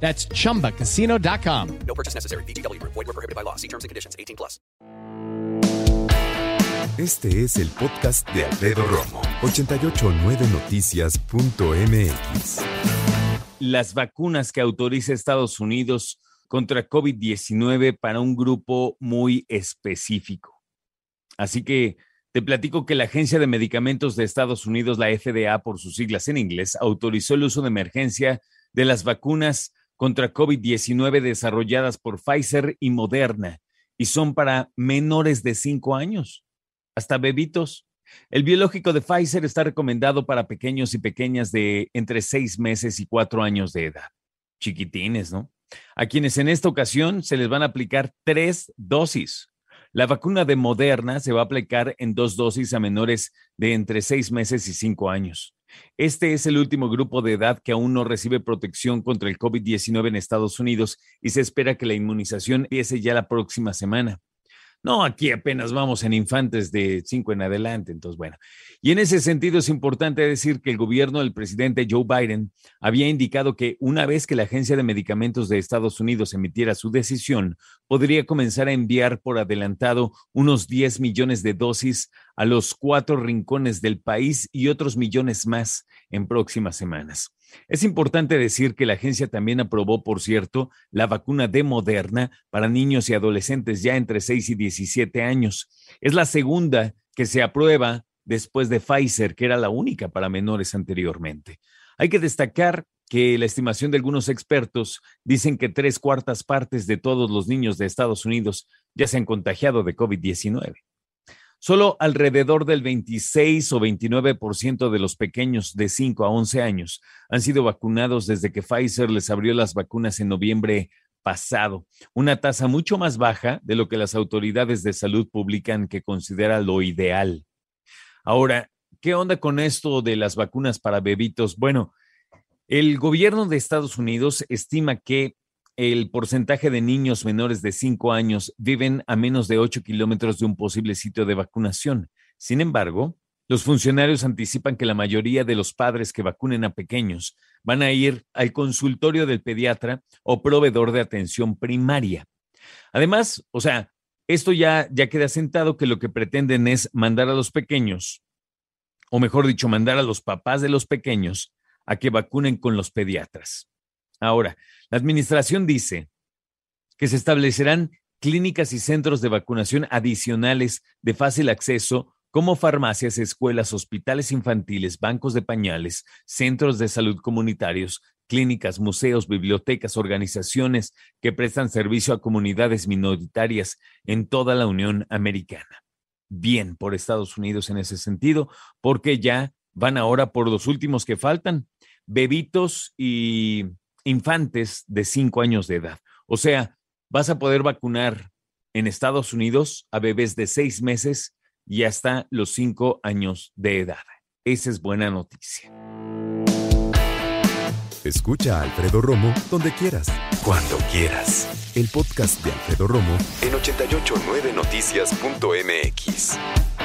That's chumbacasino.com. No purchase necessary. BGW. Void were prohibited by law. See terms and conditions. 18 plus. Este es el podcast de Alfredo Romo. 889noticias.mx. Las vacunas que autoriza Estados Unidos contra COVID-19 para un grupo muy específico. Así que te platico que la Agencia de Medicamentos de Estados Unidos, la FDA por sus siglas en inglés, autorizó el uso de emergencia de las vacunas contra COVID-19 desarrolladas por Pfizer y Moderna y son para menores de 5 años, hasta bebitos. El biológico de Pfizer está recomendado para pequeños y pequeñas de entre 6 meses y 4 años de edad. Chiquitines, ¿no? A quienes en esta ocasión se les van a aplicar tres dosis. La vacuna de Moderna se va a aplicar en dos dosis a menores de entre 6 meses y 5 años. Este es el último grupo de edad que aún no recibe protección contra el COVID-19 en Estados Unidos y se espera que la inmunización empiece ya la próxima semana. No, aquí apenas vamos en infantes de cinco en adelante, entonces bueno. Y en ese sentido es importante decir que el gobierno del presidente Joe Biden había indicado que una vez que la Agencia de Medicamentos de Estados Unidos emitiera su decisión, podría comenzar a enviar por adelantado unos 10 millones de dosis a los cuatro rincones del país y otros millones más en próximas semanas. Es importante decir que la agencia también aprobó, por cierto, la vacuna de Moderna para niños y adolescentes ya entre 6 y 17 años. Es la segunda que se aprueba después de Pfizer, que era la única para menores anteriormente. Hay que destacar que la estimación de algunos expertos dicen que tres cuartas partes de todos los niños de Estados Unidos ya se han contagiado de COVID-19. Solo alrededor del 26 o 29% de los pequeños de 5 a 11 años han sido vacunados desde que Pfizer les abrió las vacunas en noviembre pasado, una tasa mucho más baja de lo que las autoridades de salud publican que considera lo ideal. Ahora, ¿qué onda con esto de las vacunas para bebitos? Bueno, el gobierno de Estados Unidos estima que el porcentaje de niños menores de 5 años viven a menos de 8 kilómetros de un posible sitio de vacunación. Sin embargo, los funcionarios anticipan que la mayoría de los padres que vacunen a pequeños van a ir al consultorio del pediatra o proveedor de atención primaria. Además, o sea, esto ya, ya queda sentado que lo que pretenden es mandar a los pequeños, o mejor dicho, mandar a los papás de los pequeños a que vacunen con los pediatras. Ahora, la administración dice que se establecerán clínicas y centros de vacunación adicionales de fácil acceso como farmacias, escuelas, hospitales infantiles, bancos de pañales, centros de salud comunitarios, clínicas, museos, bibliotecas, organizaciones que prestan servicio a comunidades minoritarias en toda la Unión Americana. Bien por Estados Unidos en ese sentido, porque ya van ahora por los últimos que faltan, bebitos y infantes de 5 años de edad. O sea, vas a poder vacunar en Estados Unidos a bebés de 6 meses y hasta los 5 años de edad. Esa es buena noticia. Escucha a Alfredo Romo donde quieras, cuando quieras. El podcast de Alfredo Romo en 889noticias.mx.